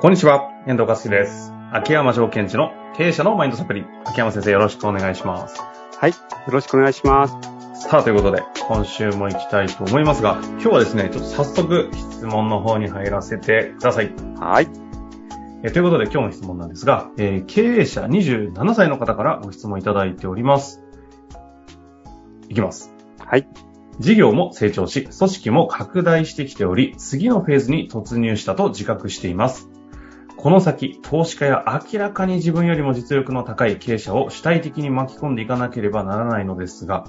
こんにちは、遠藤和樹です。秋山条件地の経営者のマインドサプリ。秋山先生よろしくお願いします。はい。よろしくお願いします。さあ、ということで、今週も行きたいと思いますが、今日はですね、ちょっと早速質問の方に入らせてください。はい。えーということで、今日の質問なんですが、えー経営者27歳の方からご質問いただいております。いきます。はい。事業も成長し、組織も拡大してきており、次のフェーズに突入したと自覚しています。この先、投資家や明らかに自分よりも実力の高い経営者を主体的に巻き込んでいかなければならないのですが、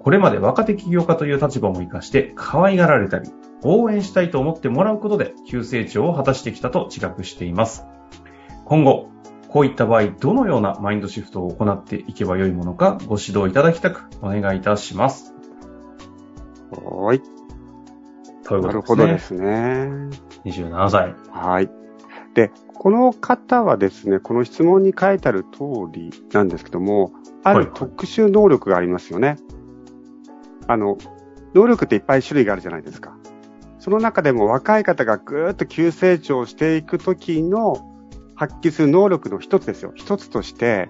これまで若手起業家という立場も活かして、可愛がられたり、応援したいと思ってもらうことで、急成長を果たしてきたと自覚しています。今後、こういった場合、どのようなマインドシフトを行っていけばよいものか、ご指導いただきたく、お願いいたします。はい。というなることでほどですすね。ね。27歳。はい。で、この方はですね、この質問に書いてある通りなんですけども、あはいる特殊能力がありますよね。あの、能力っていっぱい種類があるじゃないですか。その中でも若い方がぐーっと急成長していくときの発揮する能力の一つですよ。一つとして、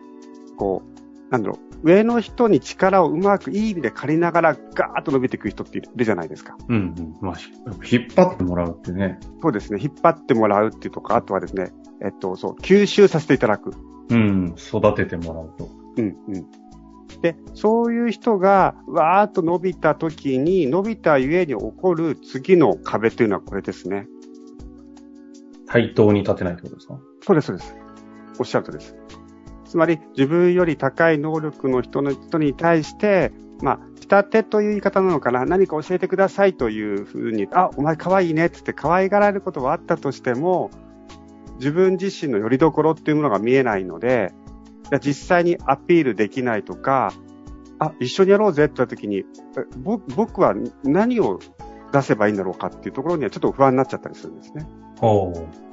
こう、なんだろう、上の人に力をうまくいい意味で借りながらガーッと伸びていく人っているじゃないですか。うんうん。まあ、ひ引っ張ってもらうってね。そうですね。引っ張ってもらうっていうとか、あとはですね、えっと、そう、吸収させていただく。うん。育ててもらうと。うん、うん。で、そういう人が、わーっと伸びた時に、伸びたゆえに起こる次の壁というのはこれですね。対等に立てないってことですか？そうです、そうです。おっしゃるとりです。つまり、自分より高い能力の人の人に対して、まあ、下手という言い方なのかな、何か教えてくださいというふうに、あ、お前可愛いねってって可愛がられることはあったとしても、自分自身の拠り所っていうものが見えないので、実際にアピールできないとか、あ、一緒にやろうぜって言った時に、僕は何を出せばいいんだろうかっていうところにはちょっと不安になっちゃったりするんですね。ほう。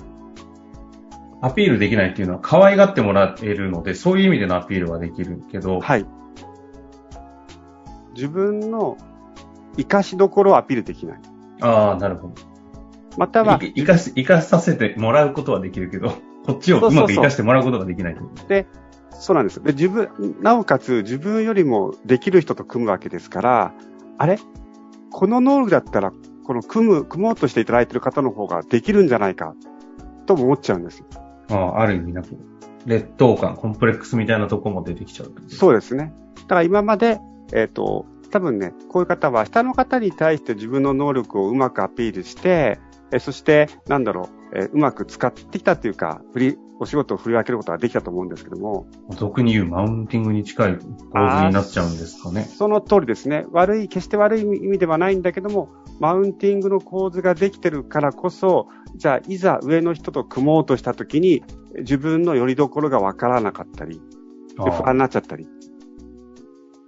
アピールできないっていうのは可愛がってもらえるので、そういう意味でのアピールはできるけど、はい。自分の活かしどころをアピールできない。ああ、なるほど。または、い生かし、生かさせてもらうことはできるけど、こっちをうまく生かしてもらうことができないってことそうなんです。で、自分、なおかつ自分よりもできる人と組むわけですから、あれ？この能力だったら、この組む、組もうとしていただいている方の方ができるんじゃないか、とも思っちゃうんです。ああ、ある意味なんか、劣等感、コンプレックスみたいなとこも出てきちゃうそうですね。だから今まで、えっ、と、多分ね、こういう方は下の方に対して自分の能力をうまくアピールして、えそして、なんだろう、えーうまく使ってきたというか、振り、お仕事を振り分けることができたと思うんですけども、俗に言うマウンティングに近い構図になっちゃうんですかね。その通りですね。悪い、決して悪い意味ではないんだけども、マウンティングの構図ができてるからこそ、じゃあ、いざ上の人と組もうとしたときに、自分の拠り所がわからなかったり、で不安あになっちゃったり。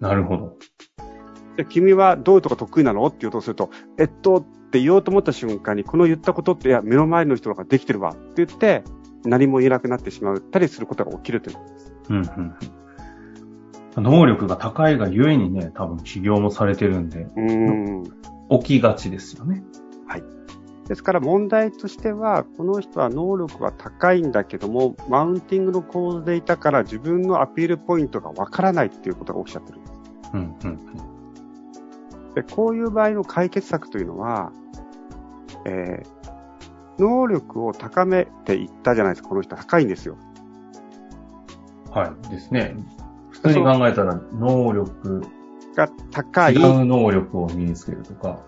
あなるほど。で君はどういうとこ得意なの？って言おうとすると、えっと、って言おうと思った瞬間に、この言ったことって、いや、目の前の人ができてるわって言って、何も言えなくなってしまったりすることが起きるという。うんうんうん。能力が高いがゆえにね、多分起業もされてるんで、うーん。起きがちですよね。ですから問題としては、この人は能力は高いんだけども、マウンティングの構図でいたから自分のアピールポイントがわからないっていうことが起きちゃってるんです。うんうんで、こういう場合の解決策というのは、えー、能力を高めていったじゃないですか、この人高いんですよ。うん。はい。ですね。普通に考えたら、能力、が高い。違う能力を身につけるとか、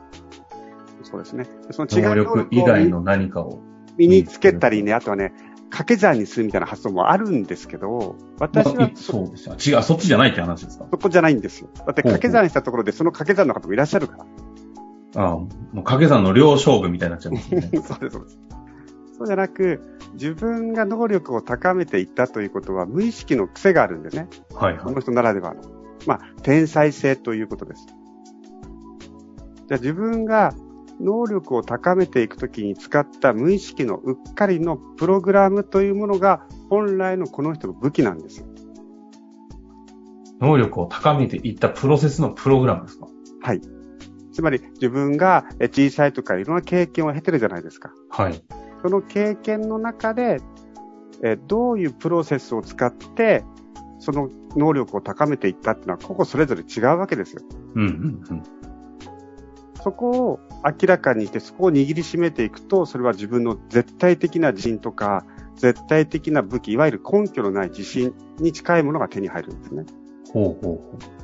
そうですね。その違能う力以外の何かを。身につけたりね、あとはね、掛け算にするみたいな発想もあるんですけど、私まあはいそそうですよ。違う、そっちじゃないって話ですか？そこじゃないんですよ。だって掛け算したところでその掛け算の方もいらっしゃるから。ああ、もう掛け算の両勝負みたいになっちゃうんですよね。そうです、そうです。そうじゃなく、自分が能力を高めていったということは、無意識の癖があるんですね。はいはい。この人ならではの。まあ、天才性ということです。じゃあ自分が能力を高めていくときに使った無意識のうっかりのプログラムというものが、本来のこの人の武器なんですよ。能力を高めていったプロセスのプログラムですか？はい。つまり自分がえ小さいとかいろんな経験を経てるじゃないですか。はい。その経験の中で、えーどういうプロセスを使って、その能力を高めていったっていうのは、個々それぞれ違うわけですよ。うんうんうん。そこを明らかにして、そこを握りしめていくと、それは自分の絶対的な自信とか、絶対的な武器、いわゆる根拠のない自信に近いものが手に入るんですね。ほうほうほう。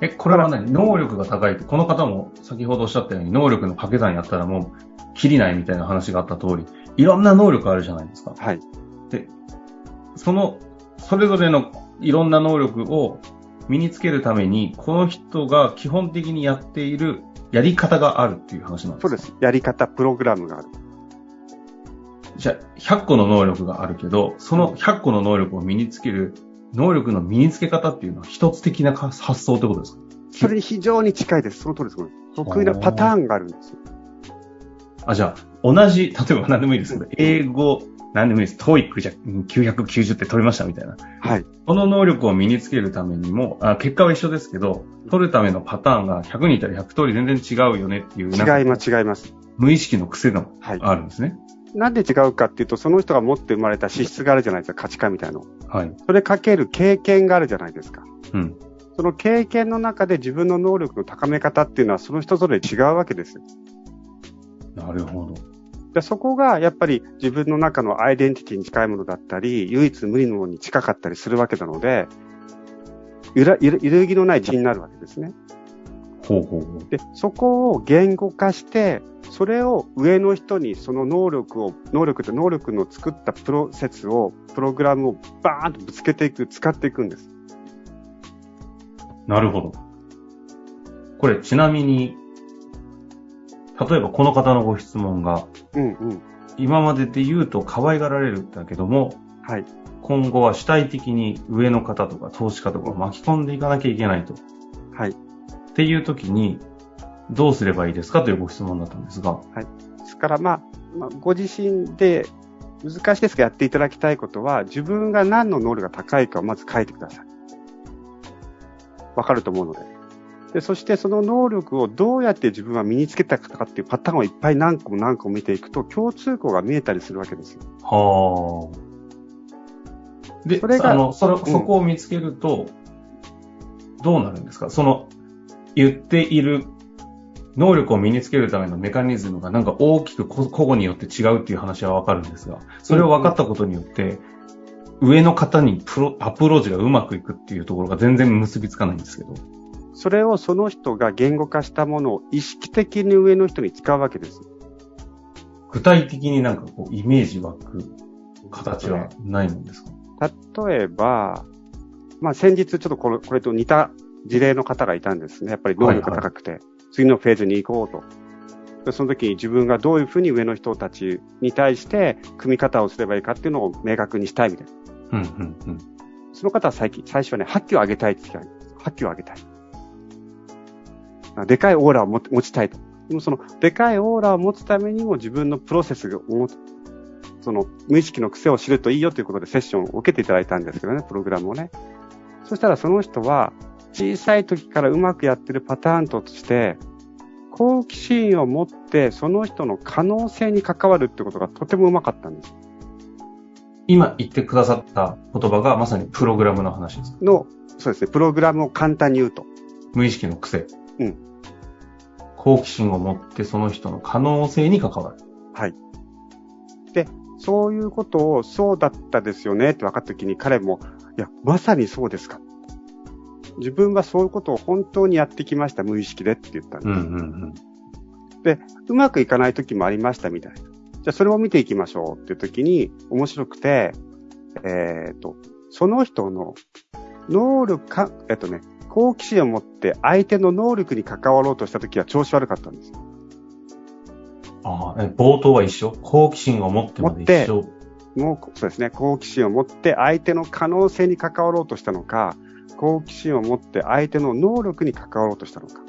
え、これは何？能力が高いって、この方も先ほどおっしゃったように、能力の掛け算やったらもう、切りないみたいな話があった通り、いろんな能力あるじゃないですか。はい。その、それぞれのいろんな能力を身につけるために、この人が基本的にやっているやり方があるっていう話なんですかそうです。やり方、プログラムがある。じゃあ、100個の能力があるけど、その100個の能力を身につける、能力の身につけ方っていうのは一つ的な発想ってことですか？それに非常に近いです。その通りです。得意なパターンがあるんですよ。あ、じゃあ、同じ、例えば何でもいいですけど、英語、何でもいいです。トーイックじゃうん990って取りましたみたいな。はい。この能力を身につけるためにも、あ結果は一緒ですけど、取るためのパターンが100人いたら100通り全然違うよねっていう、違います、違います。無意識の癖がはい。あるんですね。なんで違うかっていうと、その人が持って生まれた資質があるじゃないですか、価値観みたいなの。はい。それかける経験があるじゃないですか。うん。その経験の中で自分の能力の高め方っていうのはその人ぞれ違うわけですよ。なるほど。でそこがやっぱり自分の中のアイデンティティに近いものだったり、唯一無二のものに近かったりするわけなので、揺ら揺るぎのない自信になるわけですね。ほうほうほう。で、そこを言語化して、それを上の人にその能力を、能力って能力の作ったプロセスを、プログラムをバーンとぶつけていく、使っていくんです。なるほど。これ、ちなみに、例えばこの方のご質問が、うんうん。今までで言うと可愛がられるんだけども、はい。今後は主体的に上の方とか投資家とかを巻き込んでいかなきゃいけないと。はい。っていう時に、どうすればいいですか？というご質問だったんですが。ですから、まあ、まあ、ご自身で難しいですがやっていただきたいことは、自分が何の能力が高いかをまず書いてください。わかると思うので。で、そしてその能力をどうやって自分は身につけたかっていうパターンをいっぱい何個も何個も見ていくと、共通項が見えたりするわけですよ。はあ。で、それがあの、それ、んそこを見つけると、どうなるんですか？その、言っている能力を身につけるためのメカニズムがなんか大きくこ個々によって違うっていう話はわかるんですが、それを分かったことによって、上の方にプロ、アプローチがうまくいくっていうところが全然結びつかないんですけど。それをその人が言語化したものを意識的に上の人に使うわけです。具体的になんかこう、イメージ湧く形はないもんですか？例えば、まあ先日ちょっとこれこれと似た事例の方がいたんですね。やっぱり能力が高くて、次のフェーズに行こうと。でその時に自分がどういうふうに上の人たちに対して組み方をすればいいかっていうのを明確にしたいみたいな。うん、うん、うん。その方は最近、最初はね、発揮を上げたいって言ってた。発揮を上げたい。あでかいオーラを持持ちたいと。でもその、でかいオーラを持つためにも自分のプロセスをその、無意識の癖を知るといいよということでセッションを受けていただいたんですけどね、プログラムをね。そしたらその人は、小さい時からうまくやってるパターンとして、好奇心を持って、その人の可能性に関わるってことがとてもうまかったんです。今言ってくださった言葉がまさにプログラムの話です。の、そうですね、プログラムを簡単に言うと。無意識の癖。うん。好奇心を持ってその人の可能性に関わる。はい。で、そういうことを、そうだったですよねって分かったときに彼も、いや、まさにそうですか。自分はそういうことを本当にやってきました、無意識でって言ったんです。うんうんうん。うまくいかない時もありましたみたいな。じゃあそれも見ていきましょうっていう時に面白くて、えっ、と、その人の能力か、えっとね、好奇心を持って相手の能力に関わろうとした時は調子悪かったんです。ああ、え冒頭は一緒？好奇心を持ってまで一緒？もう、そうですね、好奇心を持って相手の可能性に関わろうとしたのか、好奇心を持って相手の能力に関わろうとしたのか。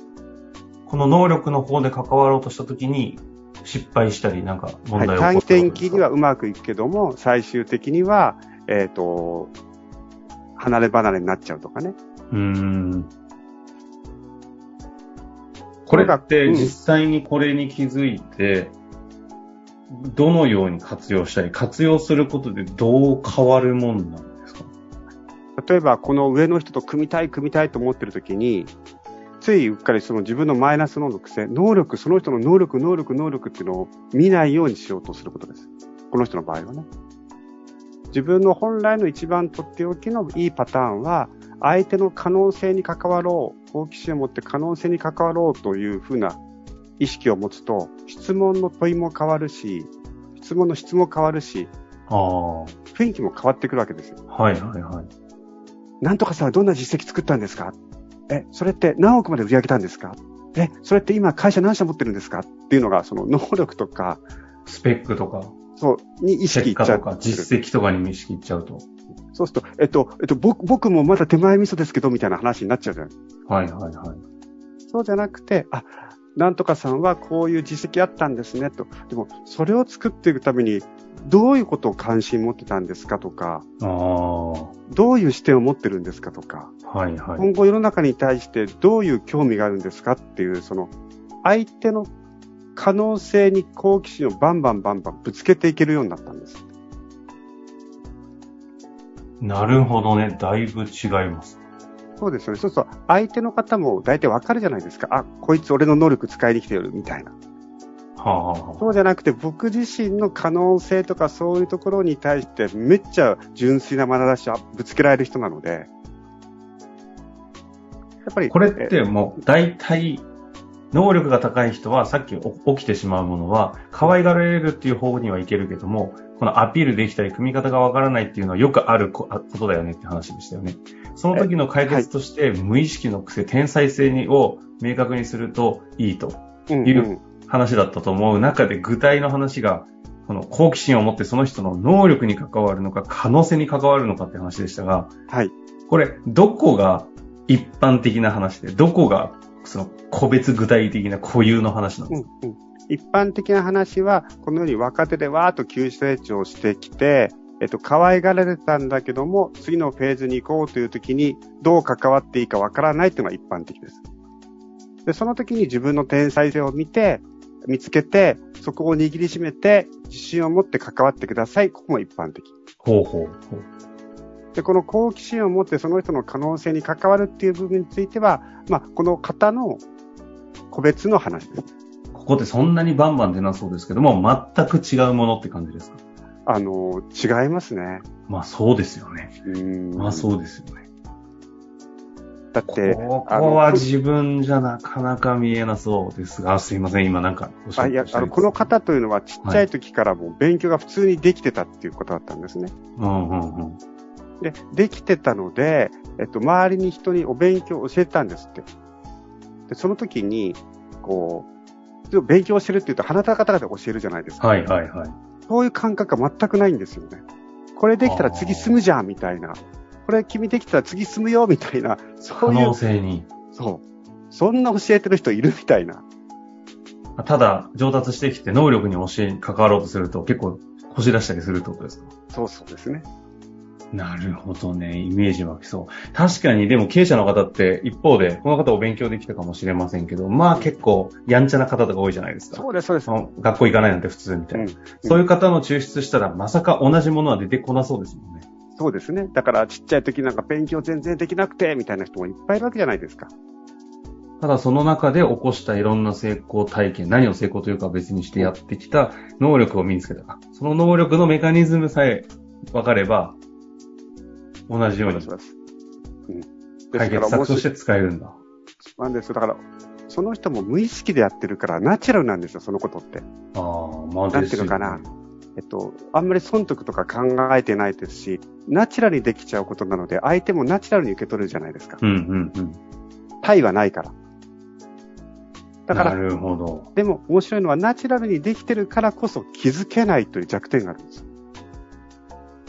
この能力の方で関わろうとしたときに失敗したりなんか問はい、題を起こ短ったことですか期的にはうまくいくけども、最終的には、えっ、と、離れ離れになっちゃうとかね。うーん。これってうん実際にこれに気づいて、どのように活用したり、活用することでどう変わるもんなんですか例えば、この上の人と組みたい、組みたいと思ってるときに、ついうっかりその自分のマイナスの癖、能力、その人の能力、能力、能力っていうのを見ないようにしようとすることです。この人の場合はね。自分の本来の一番とっておきのいいパターンは、相手の可能性に関わろう、好奇心を持って可能性に関わろうというふうな意識を持つと、質問の問いも変わるし、質問の質も変わるし、あ雰囲気も変わってくるわけですよ。はいはいはい。なんとかさんはどんな実績作ったんですか？え、それって何億まで売り上げたんですか？え、それって今会社何社持ってるんですか？っていうのが、その能力とか、スペックとか、そう、に意識いっちゃう。とか、実績とかに意識いっちゃうと。そうすると、えっと、えっと、僕、僕もまだ手前味噌ですけど、みたいな話になっちゃうじゃん。はいはいはい。そうじゃなくて、あ、なんとかさんはこういう実績あったんですね、と。でも、それを作っていくために、どういうことを関心持ってたんですかとか、どういう視点を持ってるんですかとか、はいはい、今後世の中に対してどういう興味があるんですかっていう、その、相手の可能性に好奇心をバンバンバンバンぶつけていけるようになったんです。なるほどね。だいぶ違います。そうですよね。そうすると、相手の方も大体わかるじゃないですか。あ、こいつ俺の能力使いに来てるみたいな。そうじゃなくて、僕自身の可能性とかそういうところに対して、めっちゃ純粋な眼差しをぶつけられる人なので、やっぱり。これってもう、大体、能力が高い人は、さっき起きてしまうものは、可愛がられるっていう方にはいけるけども、このアピールできたり、組み方がわからないっていうのはよくあることだよねって話でしたよね。その時の解決として、無意識の癖、天才性にを明確にするといいという話だったと思う中で、具体の話が、この好奇心を持ってその人の能力に関わるのか、可能性に関わるのかって話でしたが、はい。これ、どこが一般的な話で、どこがその個別具体的な固有の話なんですか、うんうん、一般的な話は、このように若手でわーっと急成長してきて、えっと、可愛がられたんだけども、次のフェーズに行こうという時に、どう関わっていいかわからないというのが一般的です。で、その時に自分の天才性を見て、見つけて、そこを握りしめて、自信を持って関わってください。ここも一般的。ほうほうほう。で、この好奇心を持ってその人の可能性に関わるっていう部分については、まあ、この方の個別の話です。ここってそんなにバンバン出なそうですけども、全く違うものって感じですか？あの、違いますね。まあそうですよね。まあそうですよね。だって、ここは自分じゃなかなか見えなそうですが、すいません、今なんかおっしゃってあいやあのこの方というのはちっちゃい時からも勉強が普通にできてたっていうことだったんですね。うんうんうん。で、できてたので、えっと、周りに人にお勉強を教えたんですって。で、その時に、こう、勉強してるって言うと、花た方々教えるじゃないですか。はいはいはい。そういう感覚が全くないんですよね。これできたら次進むじゃん、みたいな。これ君できたら次進むよ、みたいな。そういう。可能性に。そう。そんな教えてる人いるみたいな。ただ、上達してきて能力に教え、関わろうとすると結構、こし出したりするってことですか？そうそうですね。なるほどね。イメージ湧きそう。確かに、でも経営者の方って一方で、この方お勉強できたかもしれませんけど、まあ結構やんちゃな方とか多いじゃないですか。そうです、そうです。学校行かないなんて普通みたいな。うん、そういう方の抽出したら、まさか同じものは出てこなそうですもんね。そうですね。だからちっちゃい時なんか勉強全然できなくて、みたいな人もいっぱいいるわけじゃないですか。ただその中で起こしたいろんな成功体験、何を成功というか別にしてやってきた能力を身につけたか。その能力のメカニズムさえ分かれば、同じように。解決策として使えるんだ。なんですだから、その人も無意識でやってるから、ナチュラルなんですよ、そのことって。ああ、まあ、なんていうのかな。えっと、あんまり損得とか考えてないですし、ナチュラルにできちゃうことなので、相手もナチュラルに受け取るじゃないですか。うんうんうん。対はないから。だから、なるほど。でも面白いのは、ナチュラルにできてるからこそ気づけないという弱点があるんです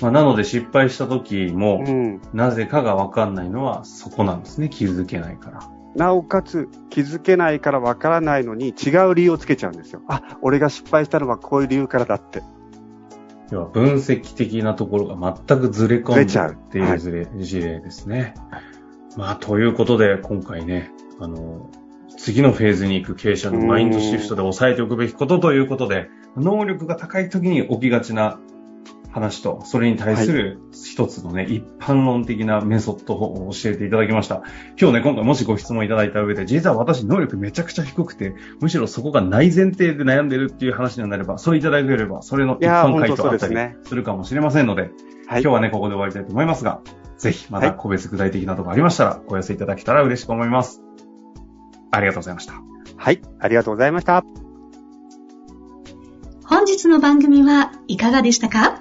まあ、なので失敗した時も、うん、なぜかがわかんないのはそこなんですね。気づけないから。なおかつ気づけないからわからないのに違う理由をつけちゃうんですよ。あ、俺が失敗したのはこういう理由からだって。要は分析的なところが全くずれ込んでるっていう事例,、はい、事例ですね。まあ、ということで今回ね、あの、次のフェーズに行く経営者のマインドシフトで押さえておくべきことということで、能力が高い時に起きがちな話と、それに対する一つのね、はい、一般論的なメソッドを教えていただきました。今日ね、今回もしご質問いただいた上で、実は私能力めちゃくちゃ低くて、むしろそこが内前提で悩んでるっていう話になれば、それいただければ、それの一般回答あったりするかもしれませんので、でねはい、今日はね、ここで終わりたいと思いますが、ぜひまた個別具体的なところありましたら、お寄せいただけたら嬉しく思います。ありがとうございました。はい、ありがとうございました。本日の番組はいかがでしたか？